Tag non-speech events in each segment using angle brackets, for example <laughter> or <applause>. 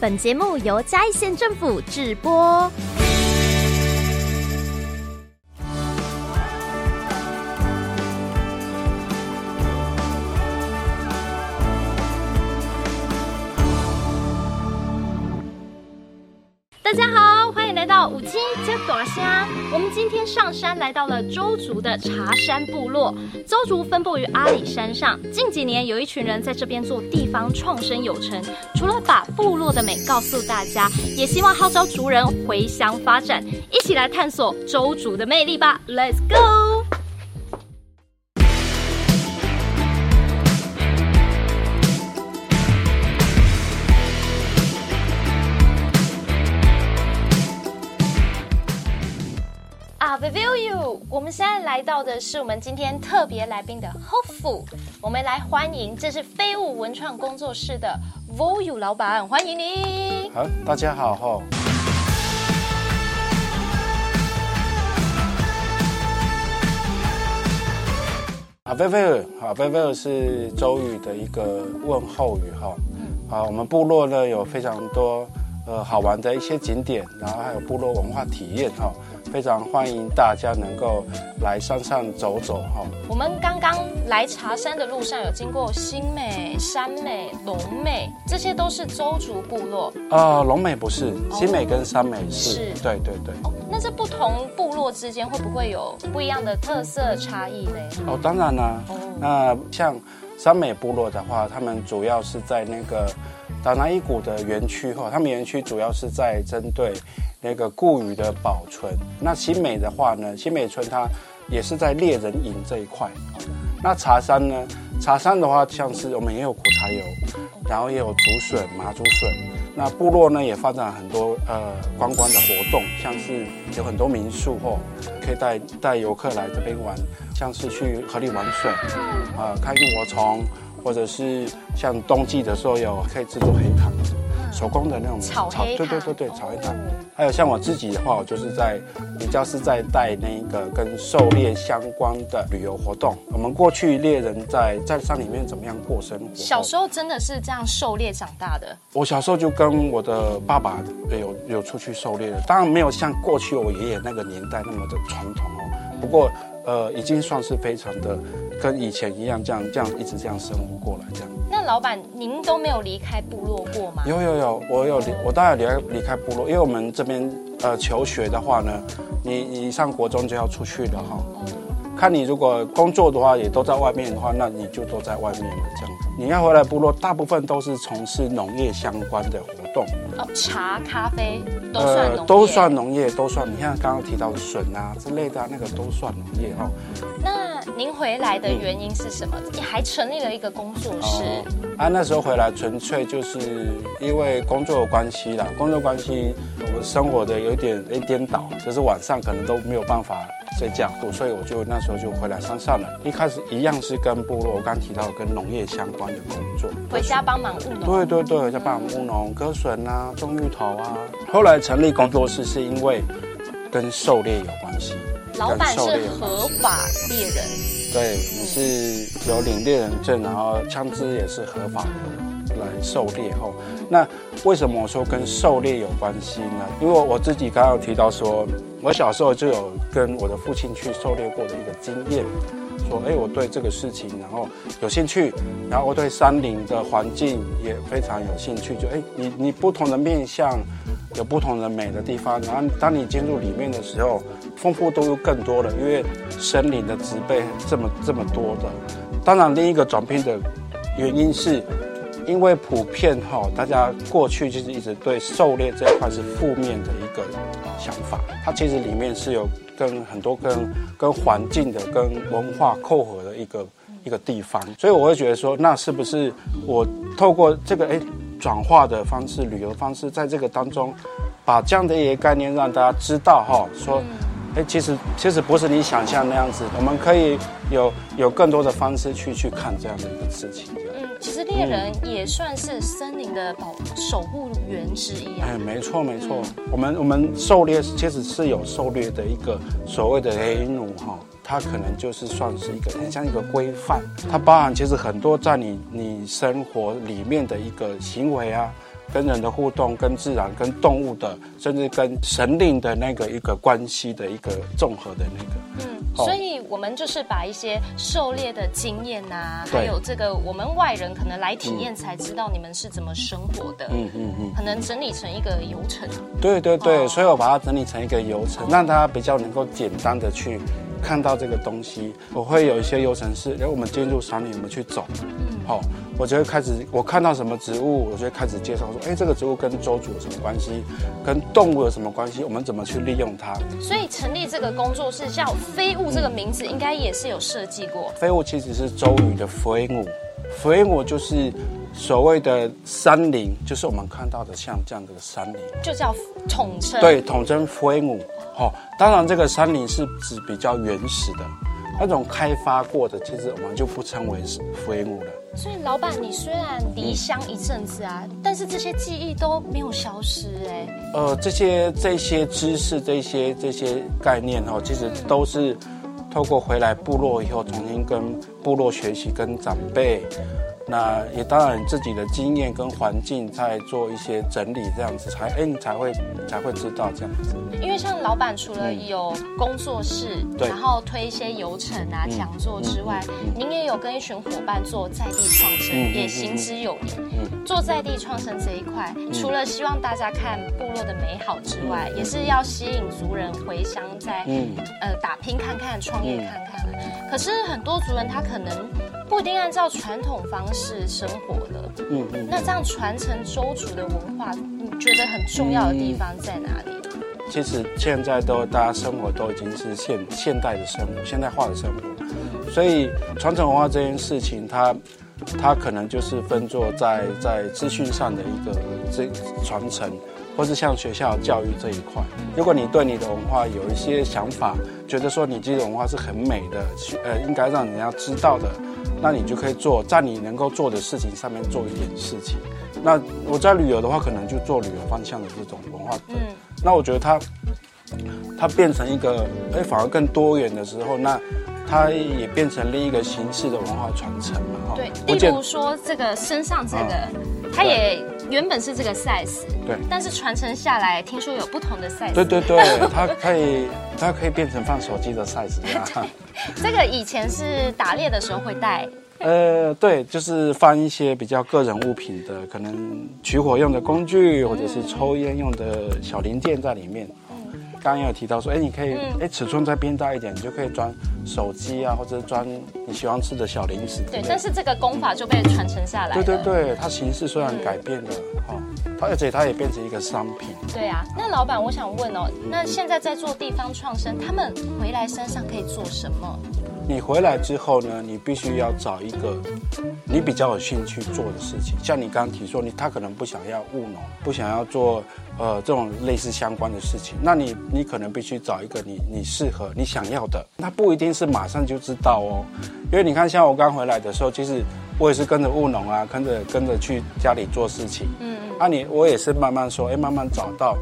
本节目由嘉义县政府直播。大家好，欢迎来到五七接朵虾。今天上山来到了周族的茶山部落。周族分布于阿里山上，近几年有一群人在这边做地方创生有成。除了把部落的美告诉大家，也希望号召族人回乡发展，一起来探索周族的魅力吧。Let's go！Review you，我们现在来到的是我们今天特别来宾的 Hofu，我们来欢迎，这是非物文创工作室的 Voyu 老板，欢迎你。好，大家好哈。啊，Voyu，好，Voyu 是周语的一个问候语哈。啊，我们部落呢有非常多呃好玩的一些景点，然后还有部落文化体验哈。非常欢迎大家能够来山上走走哈。我们刚刚来茶山的路上有经过新美、山美、龙美，这些都是周族部落。呃，龙美不是，新美跟山美是。是。对对对。哦，那这不同部落之间会不会有不一样的特色差异呢？哦，当然啦、啊。哦。那像山美部落的话，他们主要是在那个达拿伊谷的园区哈，他们园区主要是在针对。那个故语的保存，那新美的话呢，新美村它也是在猎人营这一块。那茶山呢，茶山的话，像是我们也有苦茶油，然后也有竹笋、麻竹笋。那部落呢也发展很多呃观光的活动，像是有很多民宿哦，可以带带游客来这边玩，像是去河里玩水，啊、呃，看萤火虫，或者是像冬季的时候有可以制作黑糖。手工的那种炒黑糖，对对对对，炒黑糖。还有像我自己的话，我就是在比较是在带那个跟狩猎相关的旅游活动。我们过去猎人在在山里面怎么样过生活？小时候真的是这样狩猎长大的。我小时候就跟我的爸爸有有出去狩猎的，当然没有像过去我爷爷那个年代那么的传统哦。不过呃，已经算是非常的跟以前一样，这样这样一直这样生活过来这样。那老板，您都没有离开部落过吗？有有有，我有离，我当然离开离开部落，因为我们这边呃求学的话呢，你你上国中就要出去了哈。看你如果工作的话，也都在外面的话，那你就都在外面了这样。你要回来部落，大部分都是从事农业相关的活动。哦，茶、咖啡都算农业。呃，都算农业，都算。你看刚刚提到的笋啊之类的，那个都算农业哦。那您回来的原因是什么？你、嗯、还成立了一个工作室。哦、啊，那时候回来纯粹就是因为工作的关系啦。工作关系，我们生活的有点哎颠倒，就是晚上可能都没有办法睡觉，所以我就那时候就回来山上了。一开始一样是跟部落，我刚提到跟农业相关的工作，回家帮忙务农。对对对，回家帮忙务农，割笋啊，种芋头啊。后来成立工作室是因为跟狩猎有关系。老板是合法猎人，对，你是有领猎人证，然后枪支也是合法的来狩猎后。那为什么我说跟狩猎有关系呢？因为我自己刚刚有提到说，我小时候就有跟我的父亲去狩猎过的一个经验，说，哎，我对这个事情然后有兴趣，然后我对山林的环境也非常有兴趣，就哎，你你不同的面向。有不同的美的地方，然后当你进入里面的时候，丰富度又更多了，因为森林的植被这么这么多的。当然，另一个转变的原因是，因为普遍哈，大家过去就是一直对狩猎这一块是负面的一个想法，它其实里面是有跟很多跟跟环境的、跟文化扣合的一个一个地方，所以我会觉得说，那是不是我透过这个哎？转化的方式，旅游方式，在这个当中，把这样的一些概念让大家知道哈，说，哎，其实其实不是你想象那样子，我们可以有有更多的方式去去看这样的一个事情。嗯，其实猎人也算是森林的保守护员之一啊。哎，没错没错，我们我们狩猎其实是有狩猎的一个所谓的黑奴哈。它可能就是算是一个很像一个规范，它包含其实很多在你你生活里面的一个行为啊，跟人的互动、跟自然、跟动物的，甚至跟神灵的那个一个关系的一个综合的那个。嗯，所以我们就是把一些狩猎的经验啊，还有这个我们外人可能来体验才知道你们是怎么生活的。嗯嗯嗯，可能整理成一个流程。对对对，所以我把它整理成一个流程，让大家比较能够简单的去。看到这个东西，我会有一些流程是，然后我们进入山里，我们去走，嗯，好、哦，我就会开始，我看到什么植物，我就会开始介绍说，哎，这个植物跟周主有什么关系，跟动物有什么关系，我们怎么去利用它？所以成立这个工作室叫飞物，这个名字应该也是有设计过。飞物其实是周瑜的飞雾，飞雾就是所谓的山林，就是我们看到的像这样的山林，就叫统称。对，统称飞雾。哦，当然，这个山林是指比较原始的，那种开发过的，其实我们就不称为是飞木了。所以，老板，你虽然离乡一阵子啊，嗯、但是这些记忆都没有消失哎。呃，这些这些知识，这些这些概念哦，其实都是透过回来部落以后，重新跟部落学习，跟长辈。那也当然自己的经验跟环境在做一些整理，这样子才哎你才会才会知道这样子。因为像老板除了有工作室，嗯、然后推一些游程啊、讲、嗯、座之外，您也有跟一群伙伴做在地创生，嗯、也行之有年。嗯、做在地创生这一块，嗯、除了希望大家看部落的美好之外，嗯、也是要吸引族人回乡，在、嗯、呃打拼看看、创业看看。嗯、可是很多族人他可能。不一定按照传统方式生活的，嗯嗯，那这样传承周族的文化，你觉得很重要的地方在哪里？嗯、其实现在都大家生活都已经是现现代的生活，现代化的生活，所以传承文化这件事情，它它可能就是分作在在资讯上的一个这传承。或是像学校教育这一块，如果你对你的文化有一些想法，觉得说你这种文化是很美的，呃，应该让人家知道的，那你就可以做在你能够做的事情上面做一点事情。那我在旅游的话，可能就做旅游方向的这种文化。嗯。那我觉得它，它变成一个，哎，反而更多元的时候，那它也变成另一个形式的文化传承嘛。对，例如说这个身上这个，它也。原本是这个 size，对，但是传承下来，听说有不同的 size。对对对，它可以，它可以变成放手机的 size <laughs> 啊。这个以前是打猎的时候会带。呃，对，就是放一些比较个人物品的，可能取火用的工具，或者是抽烟用的小零件在里面。刚刚也有提到说，哎，你可以，哎，尺寸再变大一点，你就可以装手机啊，或者装你喜欢吃的小零食。对，但是这个功法就被传承下来。对对对，它形式虽然改变了，哈、嗯，它而且它也变成一个商品。对啊，那老板，我想问哦，那现在在做地方创生，他们回来身上可以做什么？你回来之后呢，你必须要找一个你比较有兴趣做的事情。像你刚刚提说，你他可能不想要务农，不想要做呃这种类似相关的事情，那你你可能必须找一个你你适合你想要的。那不一定是马上就知道哦，因为你看，像我刚回来的时候，其实我也是跟着务农啊，跟着跟着去家里做事情。嗯啊、你我也是慢慢说，哎，慢慢找到，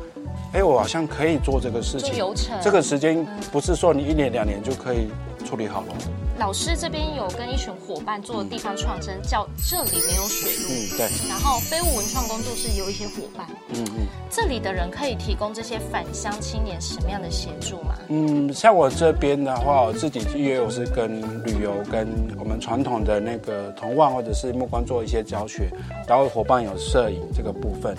哎，我好像可以做这个事情。流程。这个时间不是说你一年两年就可以。处理好了。老师这边有跟一群伙伴做地方创生，叫这里没有水路。嗯，对。然后飞雾文创工作室有一些伙伴。嗯嗯。这里的人可以提供这些返乡青年什么样的协助吗？嗯，像我这边的话，我自己因为我是跟旅游跟我们传统的那个童望或者是目光做一些教学，然后伙伴有摄影这个部分，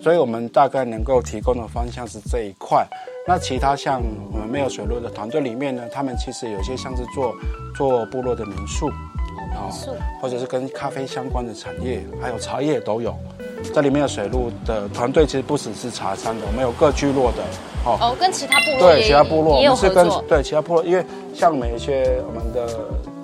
所以我们大概能够提供的方向是这一块。那其他像没有水路的团队里面呢，他们其实有些像是做做部落的民宿，民宿，或者是跟咖啡相关的产业，还有茶叶都有。这里面的水路的团队其实不只是茶山的，我们有各聚落的，哦，哦，跟其他部落对其他部落是跟对其他部落，因为像我们一些我们的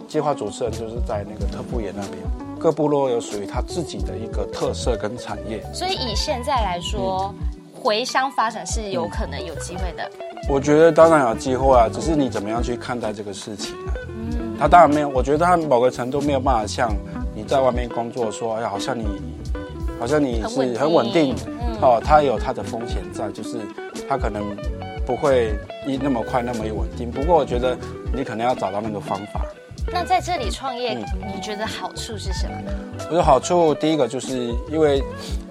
计划主持人就是在那个特布野那边，各部落有属于他自己的一个特色跟产业。所以以现在来说。嗯回乡发展是有可能有机会的，我觉得当然有机会啊，只是你怎么样去看待这个事情呢？嗯，他当然没有，我觉得他某个程度没有办法像你在外面工作说，哎呀，好像你，好像你是很稳定，嗯、哦，他有他的风险在，就是他可能不会一那么快那么稳定。不过我觉得你可能要找到那个方法。那在这里创业，嗯、你觉得好处是什么呢？我的好处，第一个就是因为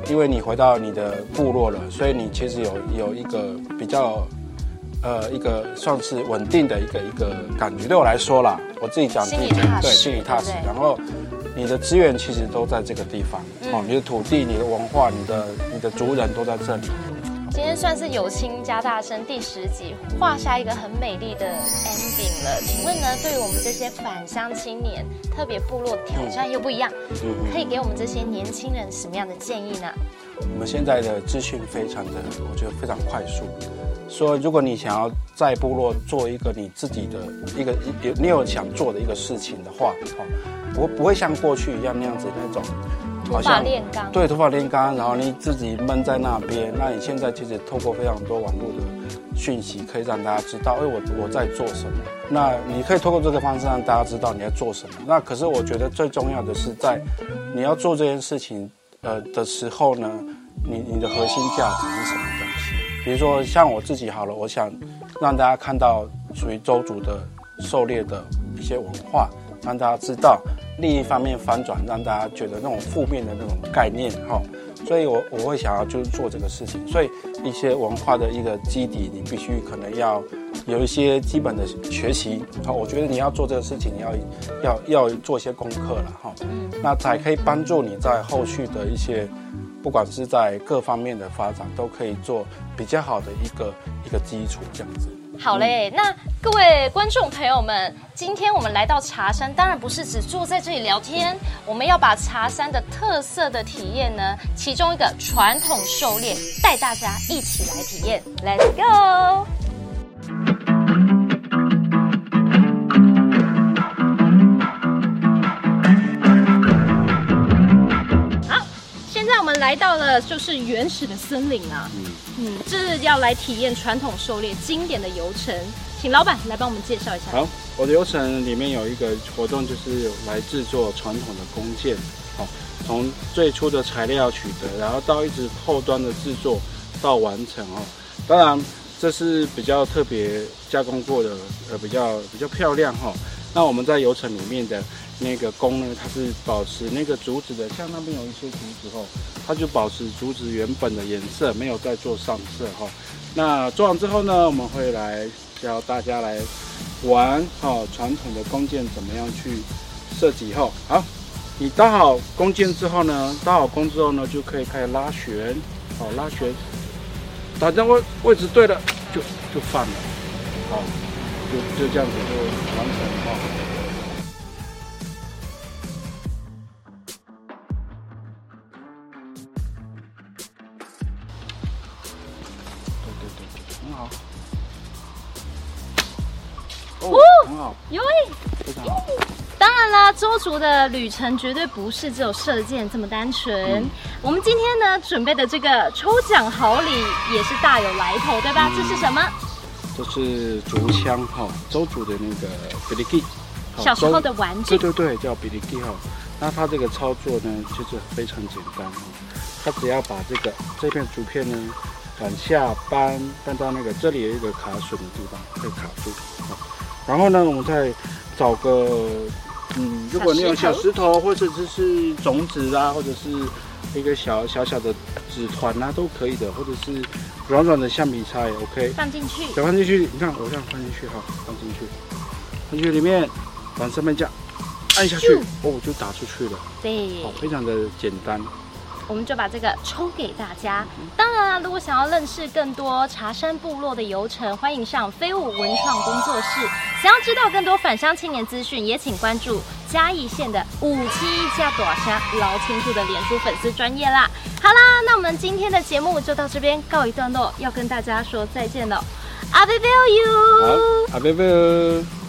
因为你回到你的部落了，所以你其实有有一个比较呃一个算是稳定的一个一个感觉。对我来说啦，我自己讲自己讲，对，心里踏实。然后你的资源其实都在这个地方，嗯、哦，你的土地、你的文化、你的你的族人都在这里。今天算是有青加大声第十集画下一个很美丽的 ending 了。请问呢，对于我们这些返乡青年，特别部落挑战又不一样，可以给我们这些年轻人什么样的建议呢？我们现在的资讯非常的，我觉得非常快速。说如果你想要在部落做一个你自己的一个有你有想做的一个事情的话，哦，不不会像过去一样那样子那种。好像炼钢，对，头发炼钢，然后你自己闷在那边。那你现在其实透过非常多网络的讯息，可以让大家知道，哎，我我在做什么。那你可以透过这个方式让大家知道你在做什么。那可是我觉得最重要的是在你要做这件事情，呃的时候呢，你你的核心价值是什么？比如说像我自己好了，我想让大家看到属于周族的狩猎的一些文化，让大家知道。另一方面翻转，让大家觉得那种负面的那种概念哈，所以我我会想要就是做这个事情，所以一些文化的一个基底，你必须可能要有一些基本的学习。好，我觉得你要做这个事情，你要要要做一些功课了哈，那才可以帮助你在后续的一些，不管是在各方面的发展，都可以做比较好的一个一个基础这样子。好嘞，那各位观众朋友们，今天我们来到茶山，当然不是只坐在这里聊天，我们要把茶山的特色的体验呢，其中一个传统狩猎，带大家一起来体验。Let's go！来到了就是原始的森林啊。嗯嗯，这是要来体验传统狩猎经典的游程，请老板来帮我们介绍一下。好，我的游程里面有一个活动，就是来制作传统的弓箭。好，从最初的材料取得，然后到一直后端的制作到完成哦。当然，这是比较特别加工过的，呃，比较比较漂亮哈。那我们在游程里面的。那个弓呢，它是保持那个竹子的，像那边有一些竹子后，它就保持竹子原本的颜色，没有再做上色哈。那做完之后呢，我们会来教大家来玩哈，传统的弓箭怎么样去设计后，好，你搭好弓箭之后呢，搭好弓之后呢，就可以开始拉弦，好拉弦，打在位位置对了，就就放了，好，就就这样子就完成哈。很好，有诶，非常好。当然啦，周族的旅程绝对不是只有射箭这么单纯。嗯、我们今天呢准备的这个抽奖好礼也是大有来头，对吧？嗯、这是什么？这是竹枪哈，周族的那个比利基，小时候的玩具。对对对，叫比利基哈。那它这个操作呢，就是非常简单哈。它只要把这个这片竹片呢往下扳，扳到那个这里有一个卡榫的地方，会卡住。然后呢，我们再找个，嗯，如果你有小石头，或者就是种子啊，或者是一个小小小的纸团啊，都可以的，或者是软软的橡皮擦也 OK。放进去。再放进去，你看我这样放进去哈，放进去，放进去里面，往上面这样按下去，哦，就打出去了。对。好，非常的简单。我们就把这个抽给大家。当然啦，如果想要认识更多茶山部落的游程，欢迎上飞舞文创工作室。想要知道更多返乡青年资讯，也请关注嘉义县的五七加大声老清楚的脸书粉丝专业啦。好啦，那我们今天的节目就到这边告一段落，要跟大家说再见了。阿贝贝 you，好，阿贝贝。